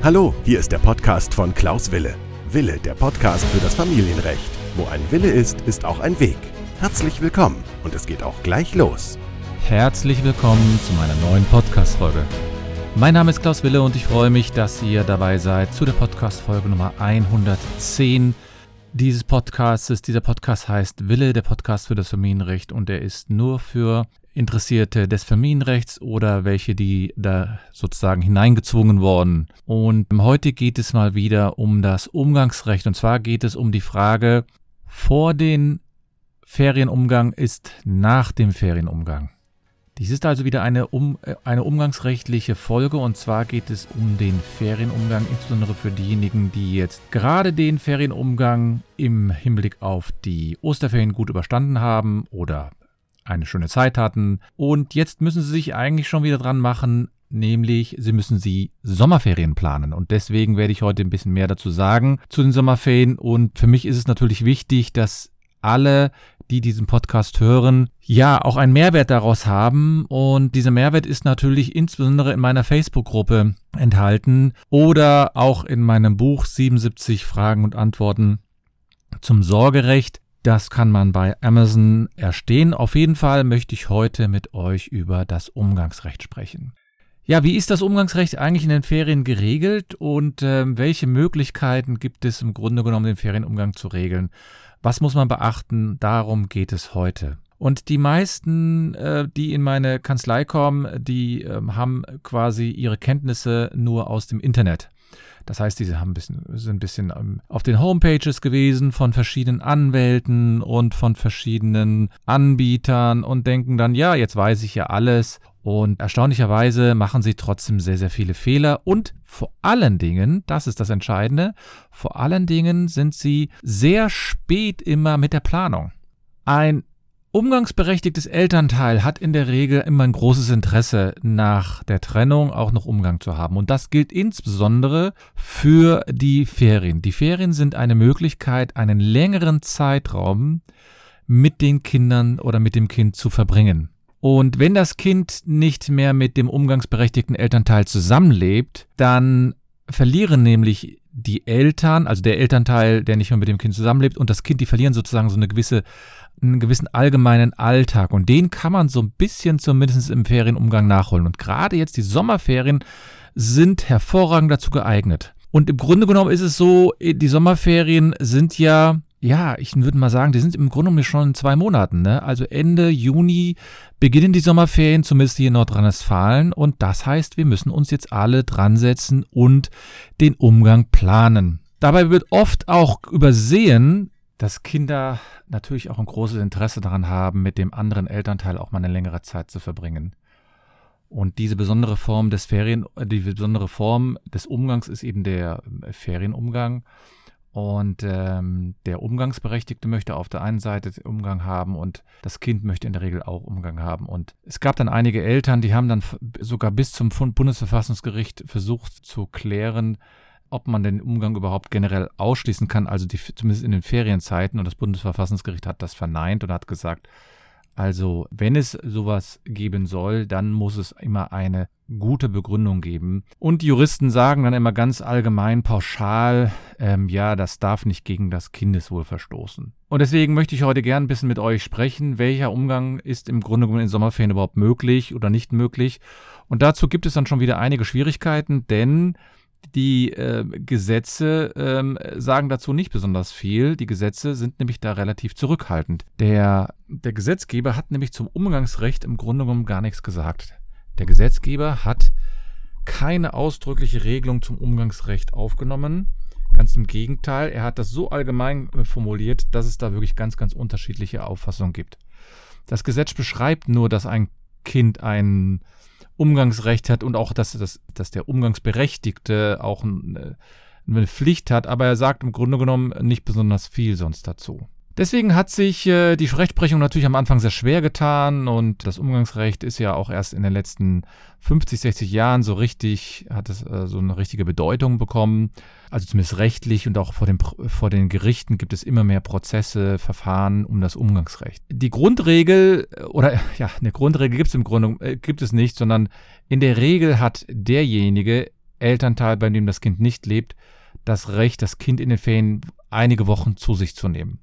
Hallo, hier ist der Podcast von Klaus Wille. Wille, der Podcast für das Familienrecht. Wo ein Wille ist, ist auch ein Weg. Herzlich willkommen und es geht auch gleich los. Herzlich willkommen zu meiner neuen Podcast-Folge. Mein Name ist Klaus Wille und ich freue mich, dass ihr dabei seid zu der Podcast-Folge Nummer 110 dieses Podcasts. Dieser Podcast heißt Wille, der Podcast für das Familienrecht und er ist nur für Interessierte des Familienrechts oder welche, die da sozusagen hineingezwungen wurden. Und heute geht es mal wieder um das Umgangsrecht. Und zwar geht es um die Frage, vor dem Ferienumgang ist nach dem Ferienumgang. Dies ist also wieder eine, um, eine umgangsrechtliche Folge und zwar geht es um den Ferienumgang, insbesondere für diejenigen, die jetzt gerade den Ferienumgang im Hinblick auf die Osterferien gut überstanden haben oder eine schöne Zeit hatten. Und jetzt müssen sie sich eigentlich schon wieder dran machen, nämlich sie müssen sie Sommerferien planen. Und deswegen werde ich heute ein bisschen mehr dazu sagen zu den Sommerferien. Und für mich ist es natürlich wichtig, dass alle, die diesen Podcast hören, ja auch einen Mehrwert daraus haben. Und dieser Mehrwert ist natürlich insbesondere in meiner Facebook-Gruppe enthalten oder auch in meinem Buch 77 Fragen und Antworten zum Sorgerecht. Das kann man bei Amazon erstehen. Auf jeden Fall möchte ich heute mit euch über das Umgangsrecht sprechen. Ja, wie ist das Umgangsrecht eigentlich in den Ferien geregelt und äh, welche Möglichkeiten gibt es im Grunde genommen, den Ferienumgang zu regeln? Was muss man beachten? Darum geht es heute. Und die meisten, äh, die in meine Kanzlei kommen, die äh, haben quasi ihre Kenntnisse nur aus dem Internet. Das heißt, diese haben ein bisschen, sind ein bisschen ähm, auf den Homepages gewesen von verschiedenen Anwälten und von verschiedenen Anbietern und denken dann, ja, jetzt weiß ich ja alles. Und erstaunlicherweise machen sie trotzdem sehr, sehr viele Fehler. Und vor allen Dingen, das ist das Entscheidende, vor allen Dingen sind sie sehr spät immer mit der Planung. Ein umgangsberechtigtes Elternteil hat in der Regel immer ein großes Interesse, nach der Trennung auch noch Umgang zu haben. Und das gilt insbesondere für die Ferien. Die Ferien sind eine Möglichkeit, einen längeren Zeitraum mit den Kindern oder mit dem Kind zu verbringen. Und wenn das Kind nicht mehr mit dem umgangsberechtigten Elternteil zusammenlebt, dann verlieren nämlich die Eltern, also der Elternteil, der nicht mehr mit dem Kind zusammenlebt, und das Kind, die verlieren sozusagen so eine gewisse einen gewissen allgemeinen Alltag und den kann man so ein bisschen zumindest im Ferienumgang nachholen. Und gerade jetzt die Sommerferien sind hervorragend dazu geeignet. Und im Grunde genommen ist es so, die Sommerferien sind ja, ja, ich würde mal sagen, die sind im Grunde genommen schon zwei Monaten. Ne? Also Ende Juni beginnen die Sommerferien, zumindest hier in Nordrhein-Westfalen. Und das heißt, wir müssen uns jetzt alle dran setzen und den Umgang planen. Dabei wird oft auch übersehen, dass Kinder natürlich auch ein großes Interesse daran haben, mit dem anderen Elternteil auch mal eine längere Zeit zu verbringen. Und diese besondere Form des Ferien, die besondere Form des Umgangs ist eben der äh, Ferienumgang. Und ähm, der Umgangsberechtigte möchte auf der einen Seite Umgang haben und das Kind möchte in der Regel auch Umgang haben. Und es gab dann einige Eltern, die haben dann sogar bis zum Bundesverfassungsgericht versucht zu klären, ob man den Umgang überhaupt generell ausschließen kann, also die, zumindest in den Ferienzeiten. Und das Bundesverfassungsgericht hat das verneint und hat gesagt, also wenn es sowas geben soll, dann muss es immer eine gute Begründung geben. Und die Juristen sagen dann immer ganz allgemein, pauschal, ähm, ja, das darf nicht gegen das Kindeswohl verstoßen. Und deswegen möchte ich heute gern ein bisschen mit euch sprechen, welcher Umgang ist im Grunde genommen in Sommerferien überhaupt möglich oder nicht möglich. Und dazu gibt es dann schon wieder einige Schwierigkeiten, denn die äh, Gesetze ähm, sagen dazu nicht besonders viel. Die Gesetze sind nämlich da relativ zurückhaltend. Der, der Gesetzgeber hat nämlich zum Umgangsrecht im Grunde genommen gar nichts gesagt. Der Gesetzgeber hat keine ausdrückliche Regelung zum Umgangsrecht aufgenommen. Ganz im Gegenteil, er hat das so allgemein äh, formuliert, dass es da wirklich ganz, ganz unterschiedliche Auffassungen gibt. Das Gesetz beschreibt nur, dass ein Kind einen Umgangsrecht hat und auch, dass, dass, dass der Umgangsberechtigte auch eine, eine Pflicht hat, aber er sagt im Grunde genommen nicht besonders viel sonst dazu. Deswegen hat sich äh, die Rechtsprechung natürlich am Anfang sehr schwer getan und das Umgangsrecht ist ja auch erst in den letzten 50, 60 Jahren so richtig, hat es äh, so eine richtige Bedeutung bekommen. Also zumindest rechtlich und auch vor, dem, vor den Gerichten gibt es immer mehr Prozesse, Verfahren um das Umgangsrecht. Die Grundregel, äh, oder ja, eine Grundregel gibt es im Grunde äh, gibt es nicht, sondern in der Regel hat derjenige Elternteil, bei dem das Kind nicht lebt, das Recht, das Kind in den Ferien einige Wochen zu sich zu nehmen.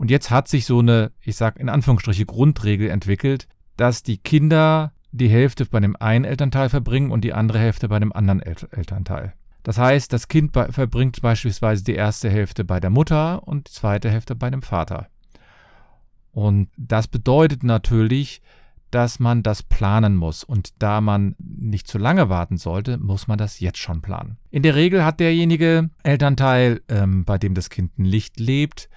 Und jetzt hat sich so eine, ich sage in Anführungsstriche, Grundregel entwickelt, dass die Kinder die Hälfte bei dem einen Elternteil verbringen und die andere Hälfte bei dem anderen El Elternteil. Das heißt, das Kind verbringt beispielsweise die erste Hälfte bei der Mutter und die zweite Hälfte bei dem Vater. Und das bedeutet natürlich, dass man das planen muss. Und da man nicht zu lange warten sollte, muss man das jetzt schon planen. In der Regel hat derjenige Elternteil, ähm, bei dem das Kind nicht lebt,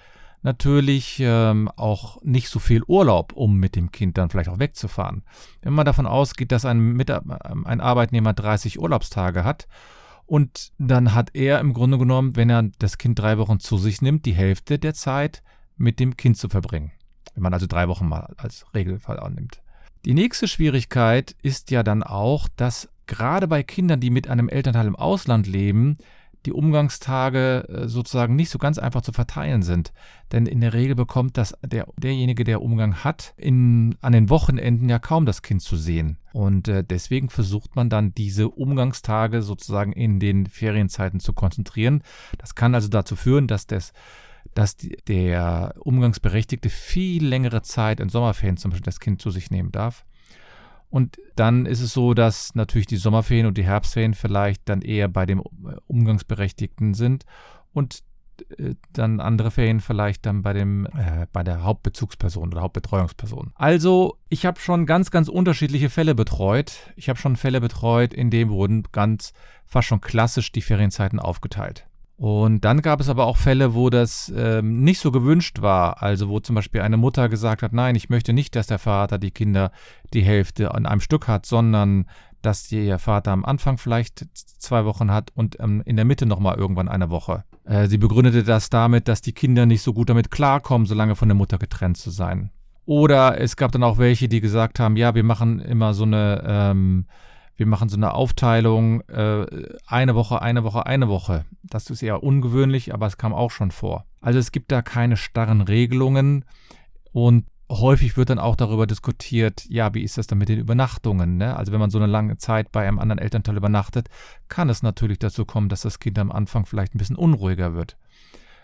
natürlich ähm, auch nicht so viel Urlaub, um mit dem Kind dann vielleicht auch wegzufahren. Wenn man davon ausgeht, dass ein, Mit ein Arbeitnehmer 30 Urlaubstage hat und dann hat er im Grunde genommen, wenn er das Kind drei Wochen zu sich nimmt, die Hälfte der Zeit mit dem Kind zu verbringen. Wenn man also drei Wochen mal als Regelfall annimmt. Die nächste Schwierigkeit ist ja dann auch, dass gerade bei Kindern, die mit einem Elternteil im Ausland leben, die Umgangstage äh, sozusagen nicht so ganz einfach zu verteilen sind. Denn in der Regel bekommt das der, derjenige, der Umgang hat, in, an den Wochenenden ja kaum das Kind zu sehen. Und äh, deswegen versucht man dann diese Umgangstage sozusagen in den Ferienzeiten zu konzentrieren. Das kann also dazu führen, dass das dass der Umgangsberechtigte viel längere Zeit in Sommerferien zum Beispiel das Kind zu sich nehmen darf. Und dann ist es so, dass natürlich die Sommerferien und die Herbstferien vielleicht dann eher bei dem Umgangsberechtigten sind und äh, dann andere Ferien vielleicht dann bei dem äh, bei der Hauptbezugsperson oder Hauptbetreuungsperson. Also ich habe schon ganz ganz unterschiedliche Fälle betreut. Ich habe schon Fälle betreut, in denen wurden ganz fast schon klassisch die Ferienzeiten aufgeteilt. Und dann gab es aber auch Fälle, wo das ähm, nicht so gewünscht war. Also wo zum Beispiel eine Mutter gesagt hat, nein, ich möchte nicht, dass der Vater die Kinder die Hälfte an einem Stück hat, sondern dass der Vater am Anfang vielleicht zwei Wochen hat und ähm, in der Mitte nochmal irgendwann eine Woche. Äh, sie begründete das damit, dass die Kinder nicht so gut damit klarkommen, so lange von der Mutter getrennt zu sein. Oder es gab dann auch welche, die gesagt haben, ja, wir machen immer so eine ähm, wir machen so eine Aufteilung, äh, eine Woche, eine Woche, eine Woche. Das ist eher ungewöhnlich, aber es kam auch schon vor. Also es gibt da keine starren Regelungen und häufig wird dann auch darüber diskutiert, ja, wie ist das dann mit den Übernachtungen? Ne? Also wenn man so eine lange Zeit bei einem anderen Elternteil übernachtet, kann es natürlich dazu kommen, dass das Kind am Anfang vielleicht ein bisschen unruhiger wird.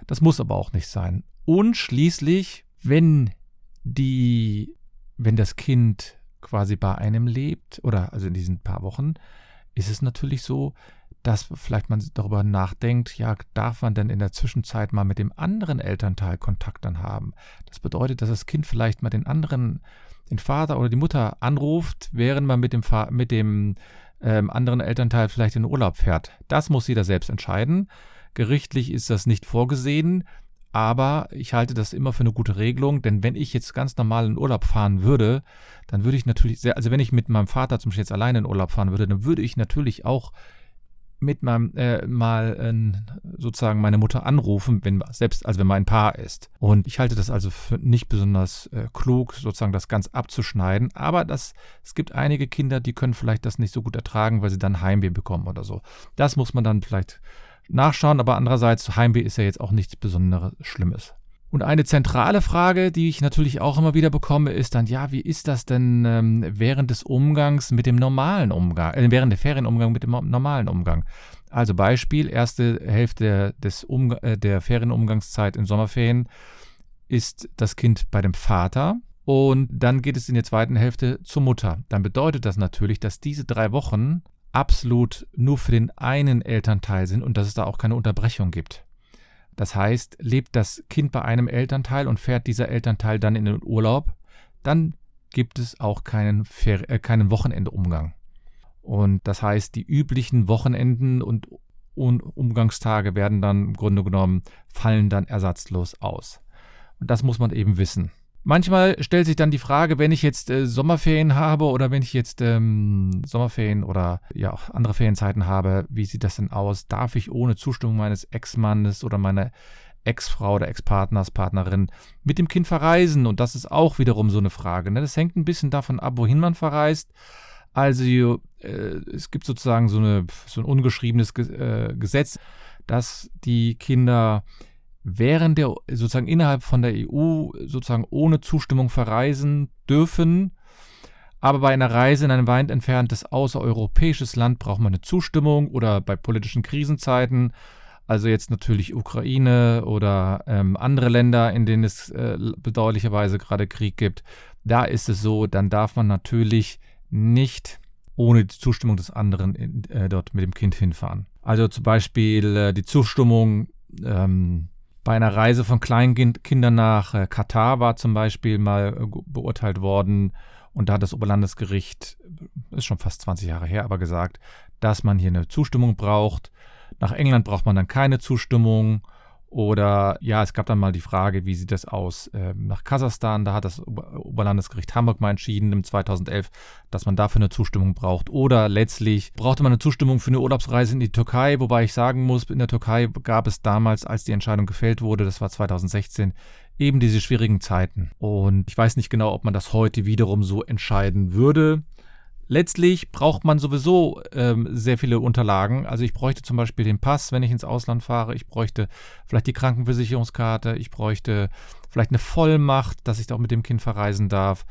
Das muss aber auch nicht sein. Und schließlich, wenn die, wenn das Kind quasi bei einem lebt, oder also in diesen paar Wochen, ist es natürlich so, dass vielleicht man darüber nachdenkt, ja, darf man denn in der Zwischenzeit mal mit dem anderen Elternteil Kontakt dann haben? Das bedeutet, dass das Kind vielleicht mal den anderen, den Vater oder die Mutter anruft, während man mit dem, mit dem ähm, anderen Elternteil vielleicht in den Urlaub fährt. Das muss jeder selbst entscheiden. Gerichtlich ist das nicht vorgesehen. Aber ich halte das immer für eine gute Regelung, denn wenn ich jetzt ganz normal in Urlaub fahren würde, dann würde ich natürlich, sehr, also wenn ich mit meinem Vater zum Beispiel jetzt alleine in Urlaub fahren würde, dann würde ich natürlich auch mit meinem äh, mal äh, sozusagen meine Mutter anrufen, wenn selbst also wenn mein Paar ist. Und ich halte das also für nicht besonders äh, klug, sozusagen das ganz abzuschneiden. Aber das, es gibt einige Kinder, die können vielleicht das nicht so gut ertragen, weil sie dann Heimweh bekommen oder so. Das muss man dann vielleicht nachschauen, aber andererseits, Heimweh ist ja jetzt auch nichts Besonderes Schlimmes. Und eine zentrale Frage, die ich natürlich auch immer wieder bekomme, ist dann, ja, wie ist das denn ähm, während des Umgangs mit dem normalen Umgang, äh, während der Ferienumgang mit dem normalen Umgang? Also Beispiel, erste Hälfte des Umg äh, der Ferienumgangszeit in Sommerferien ist das Kind bei dem Vater und dann geht es in der zweiten Hälfte zur Mutter. Dann bedeutet das natürlich, dass diese drei Wochen absolut nur für den einen Elternteil sind und dass es da auch keine Unterbrechung gibt. Das heißt, lebt das Kind bei einem Elternteil und fährt dieser Elternteil dann in den Urlaub, dann gibt es auch keinen, äh, keinen Wochenendumgang. Und das heißt, die üblichen Wochenenden und, und Umgangstage werden dann im Grunde genommen, fallen dann ersatzlos aus. Und das muss man eben wissen. Manchmal stellt sich dann die Frage, wenn ich jetzt äh, Sommerferien habe oder wenn ich jetzt ähm, Sommerferien oder ja auch andere Ferienzeiten habe, wie sieht das denn aus? Darf ich ohne Zustimmung meines Ex-Mannes oder meiner Ex-Frau oder Ex-Partners, Partnerin mit dem Kind verreisen? Und das ist auch wiederum so eine Frage. Ne? Das hängt ein bisschen davon ab, wohin man verreist. Also äh, es gibt sozusagen so, eine, so ein ungeschriebenes äh, Gesetz, dass die Kinder während der sozusagen innerhalb von der EU sozusagen ohne Zustimmung verreisen dürfen. Aber bei einer Reise in ein weit entferntes außereuropäisches Land braucht man eine Zustimmung oder bei politischen Krisenzeiten, also jetzt natürlich Ukraine oder ähm, andere Länder, in denen es äh, bedauerlicherweise gerade Krieg gibt, da ist es so, dann darf man natürlich nicht ohne die Zustimmung des anderen in, äh, dort mit dem Kind hinfahren. Also zum Beispiel äh, die Zustimmung ähm, bei einer Reise von Kleinkindern nach äh, Katar war zum Beispiel mal äh, beurteilt worden und da hat das Oberlandesgericht, ist schon fast 20 Jahre her, aber gesagt, dass man hier eine Zustimmung braucht. Nach England braucht man dann keine Zustimmung oder ja, es gab dann mal die Frage, wie sieht das aus ähm, nach Kasachstan? Da hat das Oberlandesgericht Hamburg mal entschieden im 2011, dass man dafür eine Zustimmung braucht. Oder letztlich brauchte man eine Zustimmung für eine Urlaubsreise in die Türkei, wobei ich sagen muss, in der Türkei gab es damals, als die Entscheidung gefällt wurde, das war 2016, eben diese schwierigen Zeiten. Und ich weiß nicht genau, ob man das heute wiederum so entscheiden würde. Letztlich braucht man sowieso ähm, sehr viele Unterlagen. Also ich bräuchte zum Beispiel den Pass, wenn ich ins Ausland fahre. Ich bräuchte vielleicht die Krankenversicherungskarte. Ich bräuchte vielleicht eine Vollmacht, dass ich da auch mit dem Kind verreisen darf.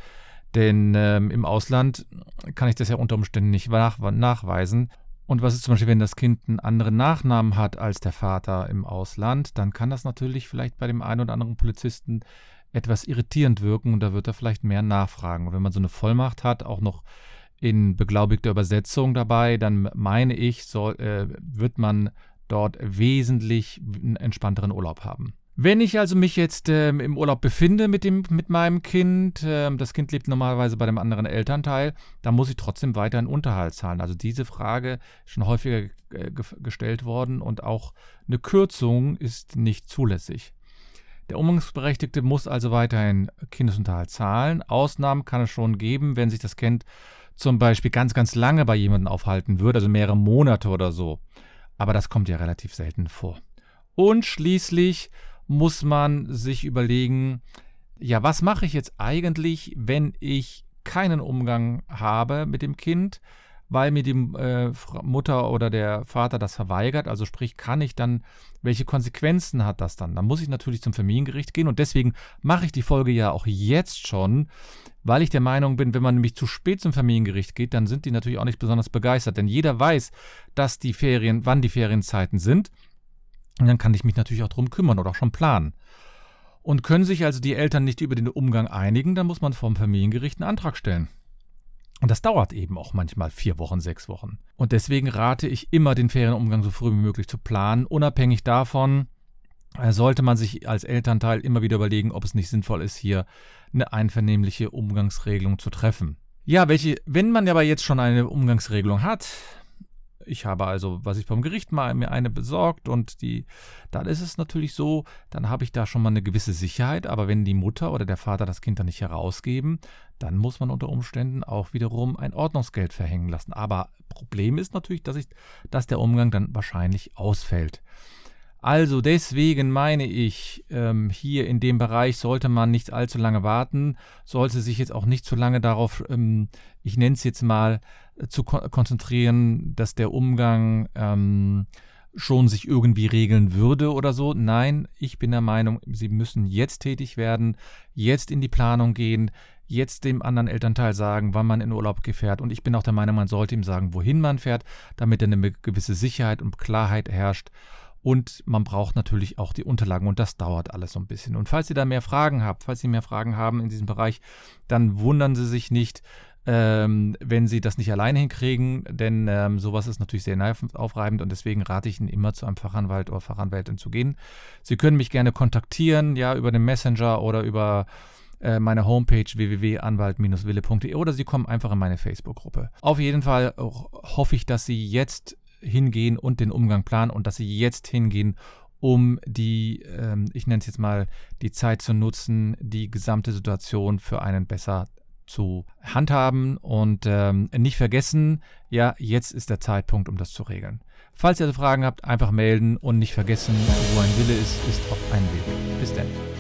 Denn ähm, im Ausland kann ich das ja unter Umständen nicht nach nachweisen. Und was ist zum Beispiel, wenn das Kind einen anderen Nachnamen hat als der Vater im Ausland, dann kann das natürlich vielleicht bei dem einen oder anderen Polizisten etwas irritierend wirken und da wird er vielleicht mehr nachfragen. Und wenn man so eine Vollmacht hat, auch noch in beglaubigter Übersetzung dabei, dann meine ich, soll, äh, wird man dort wesentlich einen entspannteren Urlaub haben. Wenn ich also mich jetzt ähm, im Urlaub befinde mit, dem, mit meinem Kind, ähm, das Kind lebt normalerweise bei dem anderen Elternteil, dann muss ich trotzdem weiter einen Unterhalt zahlen. Also diese Frage ist schon häufiger äh, gestellt worden und auch eine Kürzung ist nicht zulässig. Der Umgangsberechtigte muss also weiterhin Kindesunterhalt zahlen. Ausnahmen kann es schon geben, wenn sich das Kind zum Beispiel ganz, ganz lange bei jemandem aufhalten würde, also mehrere Monate oder so. Aber das kommt ja relativ selten vor. Und schließlich muss man sich überlegen, ja, was mache ich jetzt eigentlich, wenn ich keinen Umgang habe mit dem Kind? Weil mir die äh, Mutter oder der Vater das verweigert. Also sprich, kann ich dann, welche Konsequenzen hat das dann? Dann muss ich natürlich zum Familiengericht gehen und deswegen mache ich die Folge ja auch jetzt schon, weil ich der Meinung bin, wenn man nämlich zu spät zum Familiengericht geht, dann sind die natürlich auch nicht besonders begeistert, denn jeder weiß, dass die Ferien, wann die Ferienzeiten sind. Und dann kann ich mich natürlich auch darum kümmern oder auch schon planen. Und können sich also die Eltern nicht über den Umgang einigen, dann muss man vom Familiengericht einen Antrag stellen. Und das dauert eben auch manchmal vier Wochen, sechs Wochen. Und deswegen rate ich immer, den Ferienumgang so früh wie möglich zu planen. Unabhängig davon äh, sollte man sich als Elternteil immer wieder überlegen, ob es nicht sinnvoll ist, hier eine einvernehmliche Umgangsregelung zu treffen. Ja, welche, wenn man aber jetzt schon eine Umgangsregelung hat, ich habe also, was ich vom Gericht mal mir eine besorgt und die, dann ist es natürlich so, dann habe ich da schon mal eine gewisse Sicherheit, aber wenn die Mutter oder der Vater das Kind dann nicht herausgeben, dann muss man unter Umständen auch wiederum ein Ordnungsgeld verhängen lassen. Aber Problem ist natürlich, dass, ich, dass der Umgang dann wahrscheinlich ausfällt. Also deswegen meine ich, ähm, hier in dem Bereich sollte man nicht allzu lange warten, sollte sich jetzt auch nicht zu lange darauf, ähm, ich nenne es jetzt mal, zu ko konzentrieren, dass der Umgang ähm, schon sich irgendwie regeln würde oder so. Nein, ich bin der Meinung, Sie müssen jetzt tätig werden, jetzt in die Planung gehen, jetzt dem anderen Elternteil sagen, wann man in Urlaub fährt. Und ich bin auch der Meinung, man sollte ihm sagen, wohin man fährt, damit eine gewisse Sicherheit und Klarheit herrscht. Und man braucht natürlich auch die Unterlagen und das dauert alles so ein bisschen. Und falls ihr da mehr Fragen habt, falls Sie mehr Fragen haben in diesem Bereich, dann wundern Sie sich nicht, ähm, wenn Sie das nicht alleine hinkriegen, denn ähm, sowas ist natürlich sehr aufreibend und deswegen rate ich Ihnen immer zu einem Fachanwalt oder Fachanwältin zu gehen. Sie können mich gerne kontaktieren, ja, über den Messenger oder über äh, meine Homepage www.anwalt-wille.de oder Sie kommen einfach in meine Facebook-Gruppe. Auf jeden Fall hoffe ich, dass Sie jetzt hingehen und den Umgang planen und dass Sie jetzt hingehen, um die, ähm, ich nenne es jetzt mal, die Zeit zu nutzen, die gesamte Situation für einen besser zu handhaben und ähm, nicht vergessen, ja, jetzt ist der Zeitpunkt, um das zu regeln. Falls ihr Fragen habt, einfach melden und nicht vergessen, wo ein Wille ist, ist auch ein Weg. Bis dann.